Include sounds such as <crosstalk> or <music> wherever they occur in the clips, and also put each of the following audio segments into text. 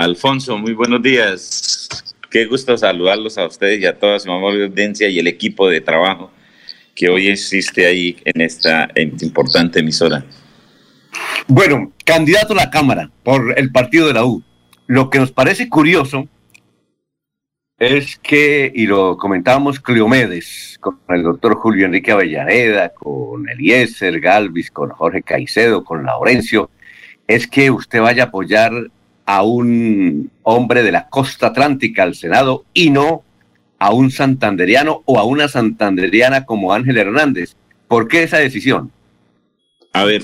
Alfonso, muy buenos días. Qué gusto saludarlos a ustedes y a toda su amable audiencia y el equipo de trabajo que hoy existe ahí en esta importante emisora. Bueno, candidato a la Cámara por el partido de la U. Lo que nos parece curioso es que, y lo comentábamos Cleomedes, con el doctor Julio Enrique Avellaneda, con Eliezer Galvis, con Jorge Caicedo, con Laurencio, es que usted vaya a apoyar a un hombre de la costa atlántica al Senado y no a un santanderiano o a una santanderiana como Ángel Hernández. ¿Por qué esa decisión? A ver,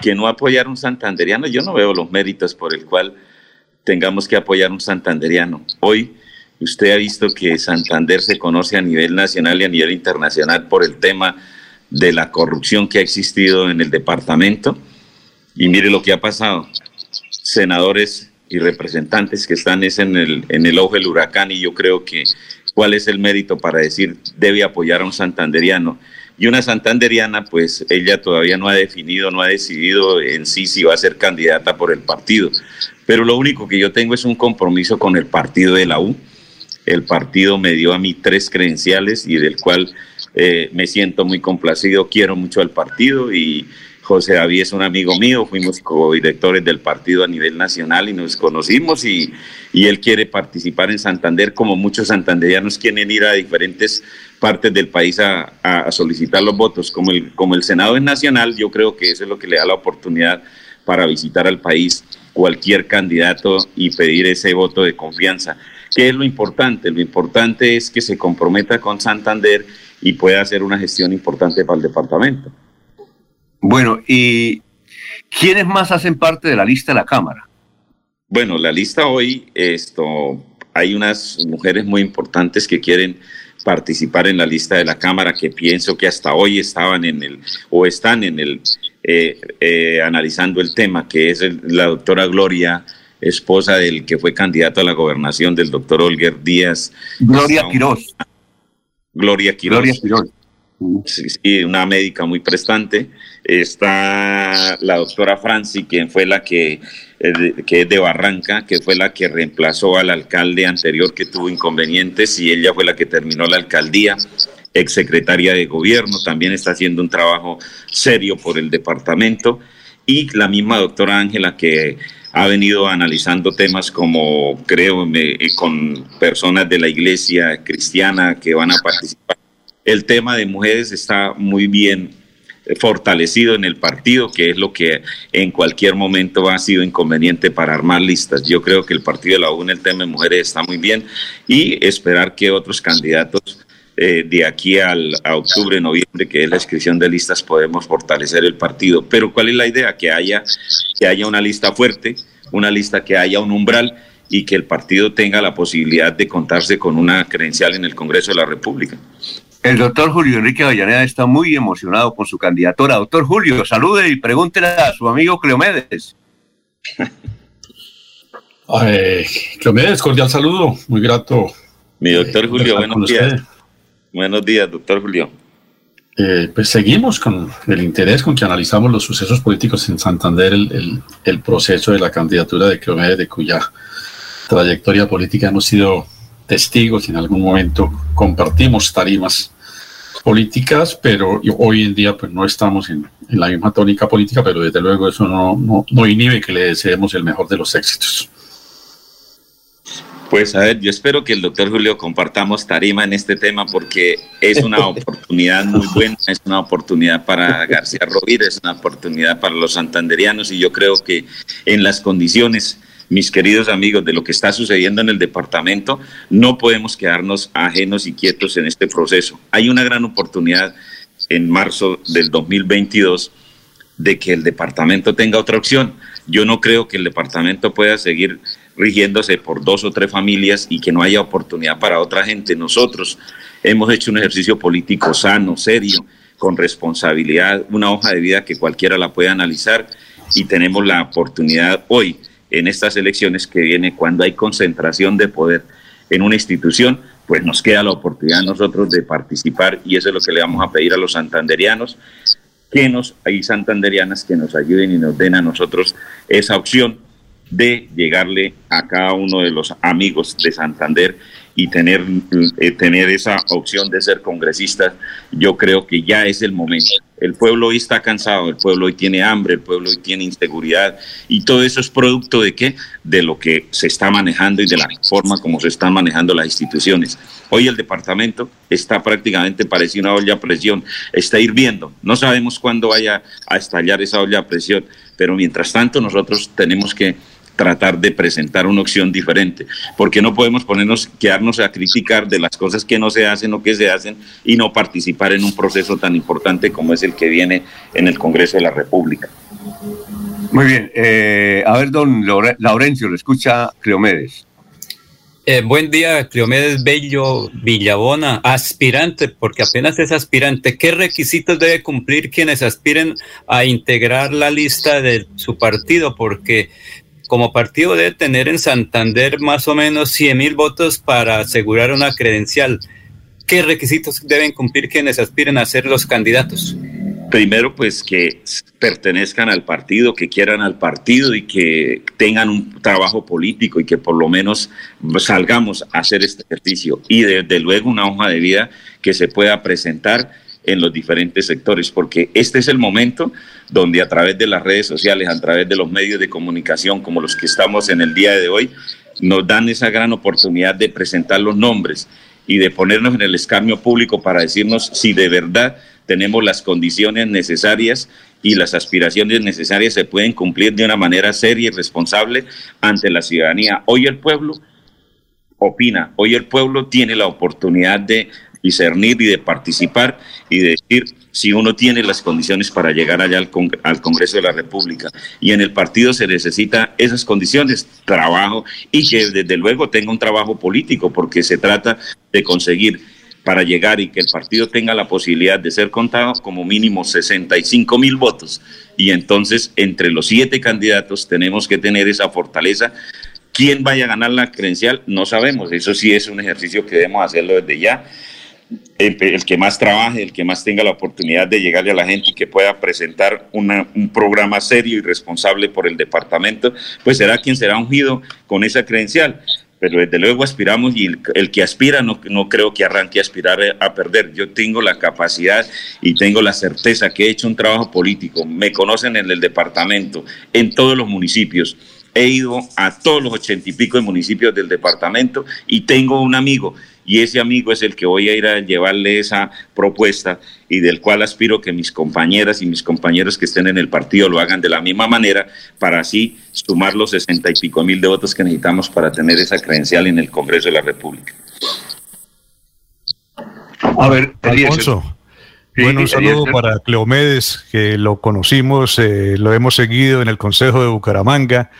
que no apoyar un santanderiano, yo no veo los méritos por el cual tengamos que apoyar un santanderiano. Hoy usted ha visto que Santander se conoce a nivel nacional y a nivel internacional por el tema de la corrupción que ha existido en el departamento. Y mire lo que ha pasado. Senadores y representantes que están en, el, en el ojo del huracán y yo creo que cuál es el mérito para decir debe apoyar a un santanderiano. Y una santanderiana, pues ella todavía no ha definido, no ha decidido en sí si va a ser candidata por el partido. Pero lo único que yo tengo es un compromiso con el partido de la U. El partido me dio a mí tres credenciales y del cual eh, me siento muy complacido, quiero mucho al partido y José David es un amigo mío, fuimos co-directores del partido a nivel nacional y nos conocimos y, él quiere participar en Santander como muchos santanderianos quieren ir a diferentes partes del país a, a, solicitar los votos. Como el, como el Senado es nacional, yo creo que eso es lo que le da la oportunidad para visitar al país cualquier candidato y pedir ese voto de confianza. ¿Qué es lo importante? Lo importante es que se comprometa con Santander y pueda hacer una gestión importante para el departamento. Bueno, ¿y quiénes más hacen parte de la lista de la Cámara? Bueno, la lista hoy, esto, hay unas mujeres muy importantes que quieren participar en la lista de la Cámara que pienso que hasta hoy estaban en el, o están en el, eh, eh, analizando el tema, que es la doctora Gloria, esposa del que fue candidato a la gobernación del doctor Olger Díaz. Gloria Quiroz. Gloria Quiroz. Gloria Quiroz. Sí, una médica muy prestante. Está la doctora Franci, quien fue la que, eh, que es de Barranca, que fue la que reemplazó al alcalde anterior que tuvo inconvenientes y ella fue la que terminó la alcaldía, exsecretaria de gobierno, también está haciendo un trabajo serio por el departamento. Y la misma doctora Ángela que ha venido analizando temas como, creo, con personas de la iglesia cristiana que van a participar el tema de mujeres está muy bien fortalecido en el partido, que es lo que en cualquier momento ha sido inconveniente para armar listas. Yo creo que el partido de la U en el tema de mujeres está muy bien y esperar que otros candidatos eh, de aquí al, a octubre, noviembre, que es la inscripción de listas, podemos fortalecer el partido. Pero ¿cuál es la idea? Que haya, que haya una lista fuerte, una lista que haya un umbral y que el partido tenga la posibilidad de contarse con una credencial en el Congreso de la República. El doctor Julio Enrique Avellaneda está muy emocionado con su candidatura. Doctor Julio, salude y pregúntele a su amigo Cleomedes. <laughs> Cleomedes, cordial saludo, muy grato. Mi doctor eh, Julio, buenos días. Buenos días, doctor Julio. Eh, pues seguimos con el interés con que analizamos los sucesos políticos en Santander, el, el proceso de la candidatura de Cleomedes, de cuya trayectoria política hemos sido testigos y en algún momento compartimos tarimas políticas, pero hoy en día pues no estamos en, la misma tónica política, pero desde luego eso no, no, inhibe que le deseemos el mejor de los éxitos. Pues a ver, yo espero que el doctor Julio compartamos tarima en este tema porque es una <laughs> oportunidad muy buena, es una oportunidad para García Rovira, es una oportunidad para los santanderianos y yo creo que en las condiciones mis queridos amigos, de lo que está sucediendo en el departamento, no podemos quedarnos ajenos y quietos en este proceso. Hay una gran oportunidad en marzo del 2022 de que el departamento tenga otra opción. Yo no creo que el departamento pueda seguir rigiéndose por dos o tres familias y que no haya oportunidad para otra gente. Nosotros hemos hecho un ejercicio político sano, serio, con responsabilidad, una hoja de vida que cualquiera la puede analizar y tenemos la oportunidad hoy en estas elecciones que viene, cuando hay concentración de poder en una institución, pues nos queda la oportunidad nosotros de participar y eso es lo que le vamos a pedir a los santanderianos, que nos, hay santanderianas que nos ayuden y nos den a nosotros esa opción de llegarle a cada uno de los amigos de Santander y tener, eh, tener esa opción de ser congresista, yo creo que ya es el momento. El pueblo hoy está cansado, el pueblo hoy tiene hambre, el pueblo hoy tiene inseguridad y todo eso es producto de qué? De lo que se está manejando y de la forma como se están manejando las instituciones. Hoy el departamento está prácticamente parecido a una olla a presión, está hirviendo. No sabemos cuándo vaya a estallar esa olla a presión, pero mientras tanto nosotros tenemos que tratar de presentar una opción diferente, porque no podemos ponernos, quedarnos a criticar de las cosas que no se hacen o que se hacen y no participar en un proceso tan importante como es el que viene en el Congreso de la República. Muy bien, eh, a ver, don Laurencio, lo escucha Cleomedes. Eh, buen día, Cleomedes Bello Villabona, aspirante, porque apenas es aspirante. ¿Qué requisitos debe cumplir quienes aspiren a integrar la lista de su partido? Porque como partido debe tener en Santander más o menos 100 mil votos para asegurar una credencial. ¿Qué requisitos deben cumplir quienes aspiren a ser los candidatos? Primero, pues que pertenezcan al partido, que quieran al partido y que tengan un trabajo político y que por lo menos salgamos a hacer este ejercicio. Y desde luego una hoja de vida que se pueda presentar en los diferentes sectores, porque este es el momento donde a través de las redes sociales, a través de los medios de comunicación como los que estamos en el día de hoy, nos dan esa gran oportunidad de presentar los nombres y de ponernos en el escarnio público para decirnos si de verdad tenemos las condiciones necesarias y las aspiraciones necesarias se pueden cumplir de una manera seria y responsable ante la ciudadanía. Hoy el pueblo opina, hoy el pueblo tiene la oportunidad de discernir y de participar y de decir si uno tiene las condiciones para llegar allá al, al, Congreso de la República. Y en el partido se necesita esas condiciones, trabajo y que desde luego tenga un trabajo político, porque se trata de conseguir para llegar y que el partido tenga la posibilidad de ser contado como mínimo 65 mil votos. Y entonces entre los siete candidatos tenemos que tener esa fortaleza ¿Quién vaya a ganar la credencial? No sabemos. Eso sí es un ejercicio que debemos hacerlo desde ya el, que más trabaje, el que más tenga la oportunidad de llegarle a la gente y que pueda presentar un programa serio y responsable por el departamento, pues será quien será ungido con esa credencial. Pero desde luego aspiramos y el, que aspira no, no creo que arranque a aspirar a perder. Yo tengo la capacidad y tengo la certeza que he hecho un trabajo político. Me conocen en el departamento, en todos los municipios he ido a todos los ochenta y pico de municipios del departamento y tengo un amigo y ese amigo es el que voy a ir a llevarle esa propuesta y del cual aspiro que mis compañeras y mis compañeros que estén en el partido lo hagan de la misma manera para así sumar los sesenta y pico mil de votos que necesitamos para tener esa credencial en el Congreso de la República. A ver, Alfonso. bueno, un saludo para Cleomedes, que lo conocimos, eh, lo hemos seguido en el Consejo de Bucaramanga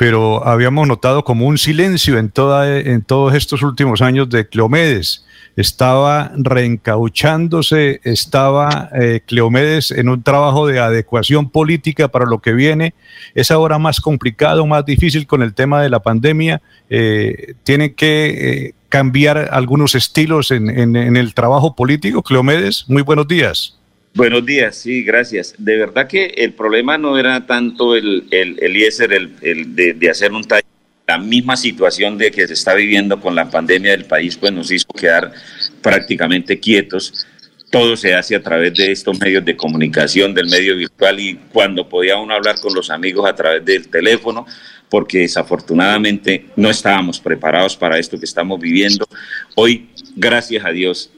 pero habíamos notado como un silencio en, toda, todos estos últimos años de Cleomedes. Estaba reencauchándose, estaba eh, Cleomedes en un trabajo de adecuación política para lo que viene. Es ahora más complicado, más difícil con el tema de la pandemia. Eh, tiene que eh, cambiar algunos estilos en el trabajo político. Cleomedes, muy buenos días. Buenos días, sí, gracias. De verdad que el problema no era tanto el, el, el IESER, el, de, hacer un taller. La misma situación de que se está viviendo con la pandemia del país, pues nos hizo quedar prácticamente quietos. Todo se hace a través de estos medios de comunicación, del medio virtual y cuando podía uno hablar con los amigos a través del teléfono, porque desafortunadamente no estábamos preparados para esto que estamos viviendo. Hoy, gracias a Dios,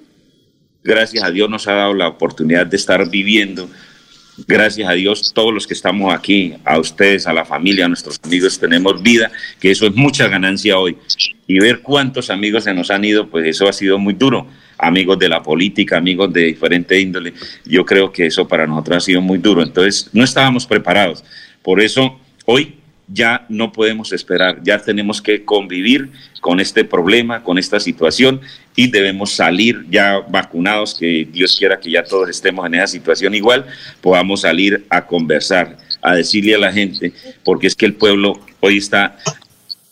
Gracias a Dios nos ha dado la oportunidad de estar viviendo. Gracias a Dios, todos los que estamos aquí, a ustedes, a la familia, a nuestros amigos, tenemos vida, que eso es mucha ganancia hoy. Y ver cuántos amigos se nos han ido, pues eso ha sido muy duro. Amigos de la política, amigos de diferente índole, yo creo que eso para nosotros ha sido muy duro. Entonces, no estábamos preparados. Por eso, hoy ya no podemos esperar, ya tenemos que convivir con este problema, con esta situación y debemos salir ya vacunados, que Dios quiera que ya todos estemos en esa situación igual, podamos salir a conversar, a decirle a la gente, porque es que el pueblo hoy está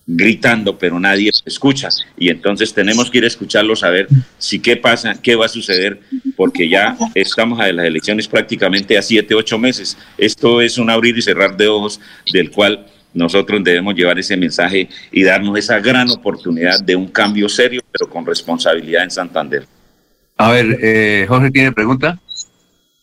gritando, pero nadie escucha. Y entonces tenemos que ir a escucharlo, saber si qué pasa, qué va a suceder, porque ya estamos a las elecciones prácticamente a siete, ocho meses. Esto es un abrir y cerrar de ojos del cual nosotros debemos llevar ese mensaje y darnos esa gran oportunidad de un cambio serio, pero con responsabilidad en Santander. A ver, eh, Jorge tiene pregunta.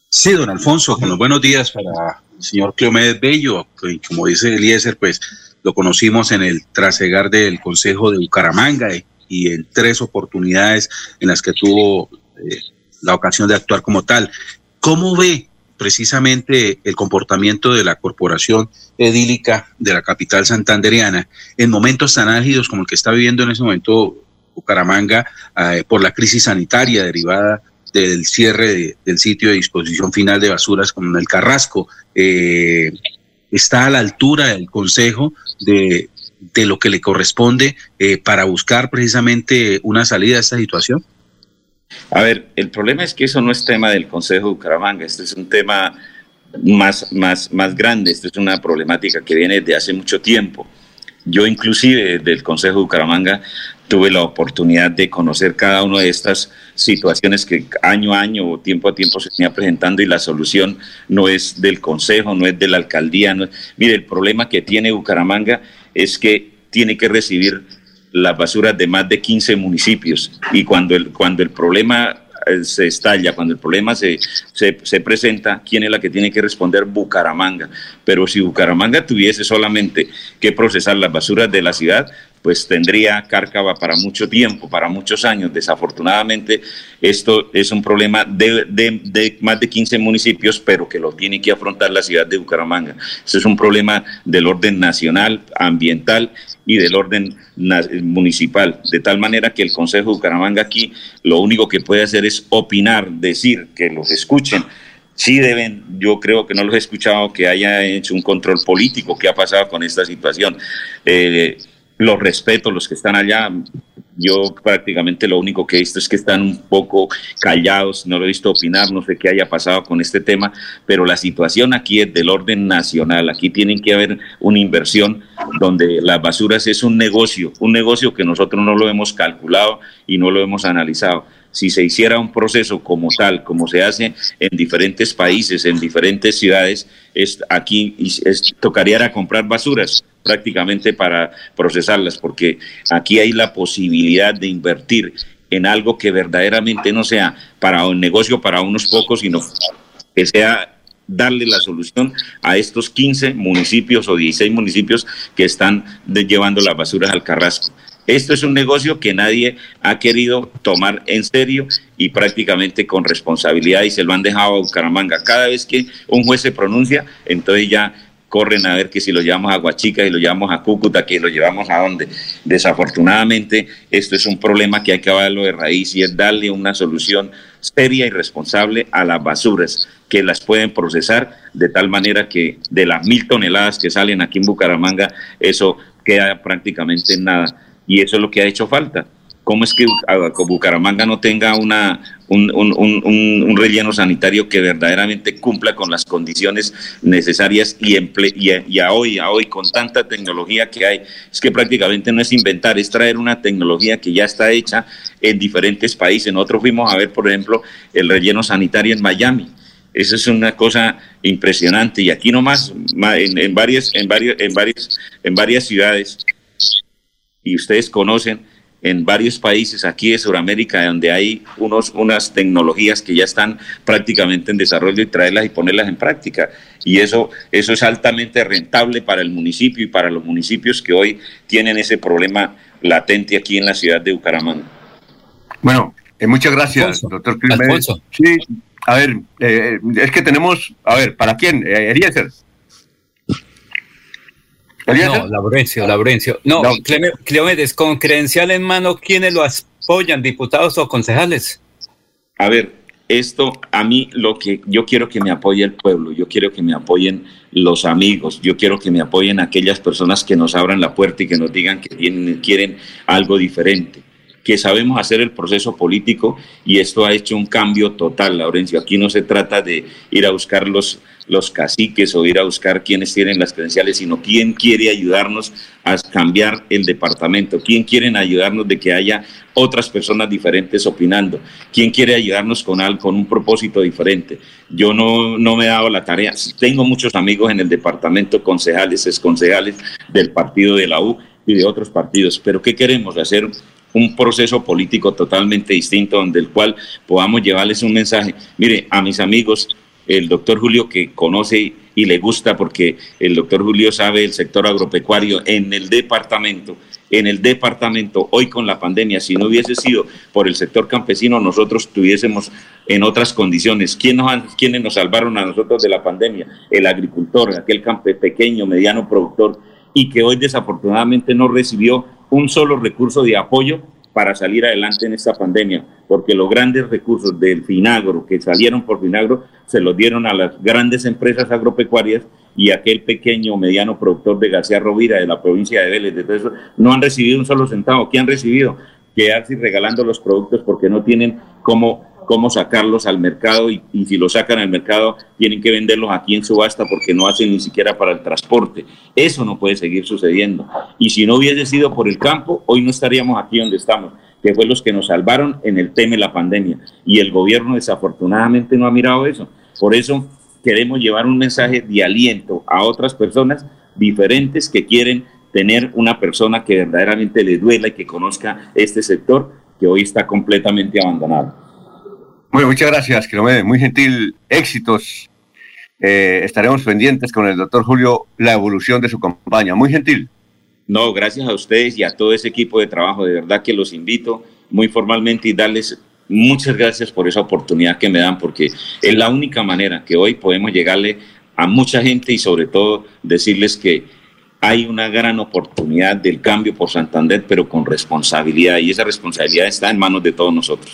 Sí, don Alfonso, los buenos días para el señor Cleomedes Bello, que como dice Eliezer, pues lo conocimos en el trasegar del Consejo de Bucaramanga y, en tres oportunidades en las que tuvo eh, la ocasión de actuar como tal. ¿Cómo ve precisamente el comportamiento de la corporación edílica de la capital santanderiana en momentos tan álgidos como el que está viviendo en ese momento Bucaramanga eh, por la crisis sanitaria derivada del cierre del sitio de disposición final de basuras como el Carrasco. Eh, está a la altura del Consejo de, lo que le corresponde eh, para buscar precisamente una salida a esta situación? A ver, el problema es que eso no es tema del Consejo de Bucaramanga, este es un tema más, más, más grande, esto es una problemática que viene de hace mucho tiempo. Yo inclusive del Consejo de Bucaramanga tuve la oportunidad de conocer cada una de estas situaciones que año a año o tiempo a tiempo se venía presentando y la solución no es del Consejo, no es de la alcaldía. Mire, el problema que tiene Bucaramanga es que tiene que recibir las basuras de más de 15 municipios y cuando el, cuando el problema eh, se estalla, cuando el problema se, se, se, presenta, ¿quién es la que tiene que responder? Bucaramanga. Pero si Bucaramanga tuviese solamente que procesar las basuras de la ciudad, pues tendría cárcava para mucho tiempo, para muchos años. Desafortunadamente, esto es un problema de, más de 15 municipios, pero que lo tiene que afrontar la ciudad de Bucaramanga. Este es un problema del orden nacional, ambiental y del orden municipal, de tal manera que el Consejo de Bucaramanga aquí lo único que puede hacer es opinar, decir, que los escuchen, sí deben, yo creo que no los he escuchado que haya hecho un control político que ha pasado con esta situación. Eh, los respeto, los que están allá. Yo prácticamente lo único que he visto es que están un poco callados, no lo he visto opinar, no sé qué haya pasado con este tema, pero la situación aquí es del orden nacional. Aquí tienen que haber una inversión donde las basuras es un negocio, un negocio que nosotros no lo hemos calculado y no lo hemos analizado si se hiciera un proceso como tal, como se hace en diferentes países, en diferentes ciudades, es, aquí tocaría comprar basuras prácticamente para procesarlas, porque aquí hay la posibilidad de invertir en algo que verdaderamente no sea para un negocio para unos pocos, sino que sea darle la solución a estos 15 municipios o 16 municipios que están llevando las basuras al Carrasco. Esto es un negocio que nadie ha querido tomar en serio y prácticamente con responsabilidad y se lo han dejado a Bucaramanga. Cada vez que un juez se pronuncia, entonces ya corren a ver que si lo llevamos a Huachica y lo llevamos a Cúcuta, que lo llevamos a dónde. Desafortunadamente, esto es un problema que hay que acabarlo de raíz y es darle una solución seria y responsable a las basuras que las pueden procesar de tal manera que de las mil toneladas que salen aquí en Bucaramanga, eso queda prácticamente en nada y eso es lo que ha hecho falta. ¿Cómo es que Bucaramanga no tenga una, un, relleno sanitario que verdaderamente cumpla con las condiciones necesarias y, y, a hoy, a hoy, con tanta tecnología que hay? Es que prácticamente no es inventar, es traer una tecnología que ya está hecha en diferentes países. Nosotros fuimos a ver, por ejemplo, el relleno sanitario en Miami. Eso es una cosa impresionante y aquí nomás en, en varias en varios en varias en varias ciudades y ustedes conocen en varios países aquí de Sudamérica donde hay unos, unas tecnologías que ya están prácticamente en desarrollo y traerlas y ponerlas en práctica. Y eso, eso es altamente rentable para el municipio y para los municipios que hoy tienen ese problema latente aquí en la ciudad de Bucaramanga. Bueno, eh, muchas gracias, doctor Sí, a ver, eh, es que tenemos, a ver, ¿para quién? Eh, Eliezer. No, Laurencio, Laurencio. No, Cleomedes, con credencial en mano, ¿quiénes lo apoyan, diputados o concejales? A ver, esto a mí lo que yo quiero que me apoye el pueblo, yo quiero que me apoyen los amigos, yo quiero que me apoyen aquellas personas que nos abran la puerta y que nos digan que quieren algo diferente que sabemos hacer el proceso político y esto ha hecho un cambio total, Laurencio. Aquí no se trata de ir a buscar los, los caciques o ir a buscar quienes tienen las credenciales, sino quién quiere ayudarnos a cambiar el departamento, quién quiere ayudarnos de que haya otras personas diferentes opinando, quién quiere ayudarnos con algo, con un propósito diferente. Yo no, no me he dado la tarea, tengo muchos amigos en el departamento, concejales, exconcejales del partido de la U y de otros partidos, pero ¿qué queremos? Hacer un proceso político totalmente distinto donde el cual podamos llevarles un mensaje. Mire, a mis amigos, el doctor Julio que conoce y le gusta porque el doctor Julio sabe el sector agropecuario en el departamento, en el departamento hoy con la pandemia, si no hubiese sido por el sector campesino, nosotros estuviésemos en otras condiciones. ¿Quién nos, ¿Quiénes nos salvaron a nosotros de la pandemia? El agricultor, aquel campe pequeño, mediano productor y que hoy desafortunadamente no recibió un solo recurso de apoyo para salir adelante en esta pandemia, porque los grandes recursos del Finagro que salieron por Finagro se los dieron a las grandes empresas agropecuarias y aquel pequeño o mediano productor de García Rovira de la provincia de Vélez, eso, no han recibido un solo centavo. ¿Qué han recibido? Quedarse regalando los productos porque no tienen cómo cómo sacarlos al mercado y, si los sacan al mercado tienen que venderlos aquí en subasta porque no hacen ni siquiera para el transporte. Eso no puede seguir sucediendo. Y si no hubiese sido por el campo, hoy no estaríamos aquí donde estamos, que fue los que nos salvaron en el tema de la pandemia. Y el gobierno desafortunadamente no ha mirado eso. Por eso queremos llevar un mensaje de aliento a otras personas diferentes que quieren tener una persona que verdaderamente le duela y que conozca este sector que hoy está completamente abandonado. Muchas gracias, Quilomede. Muy gentil. Éxitos. Eh, estaremos pendientes con el doctor Julio la evolución de su campaña. Muy gentil. No, gracias a ustedes y a todo ese equipo de trabajo. De verdad que los invito muy formalmente y darles muchas gracias por esa oportunidad que me dan, porque es la única manera que hoy podemos llegarle a mucha gente y sobre todo decirles que hay una gran oportunidad del cambio por Santander, pero con responsabilidad y esa responsabilidad está en manos de todos nosotros.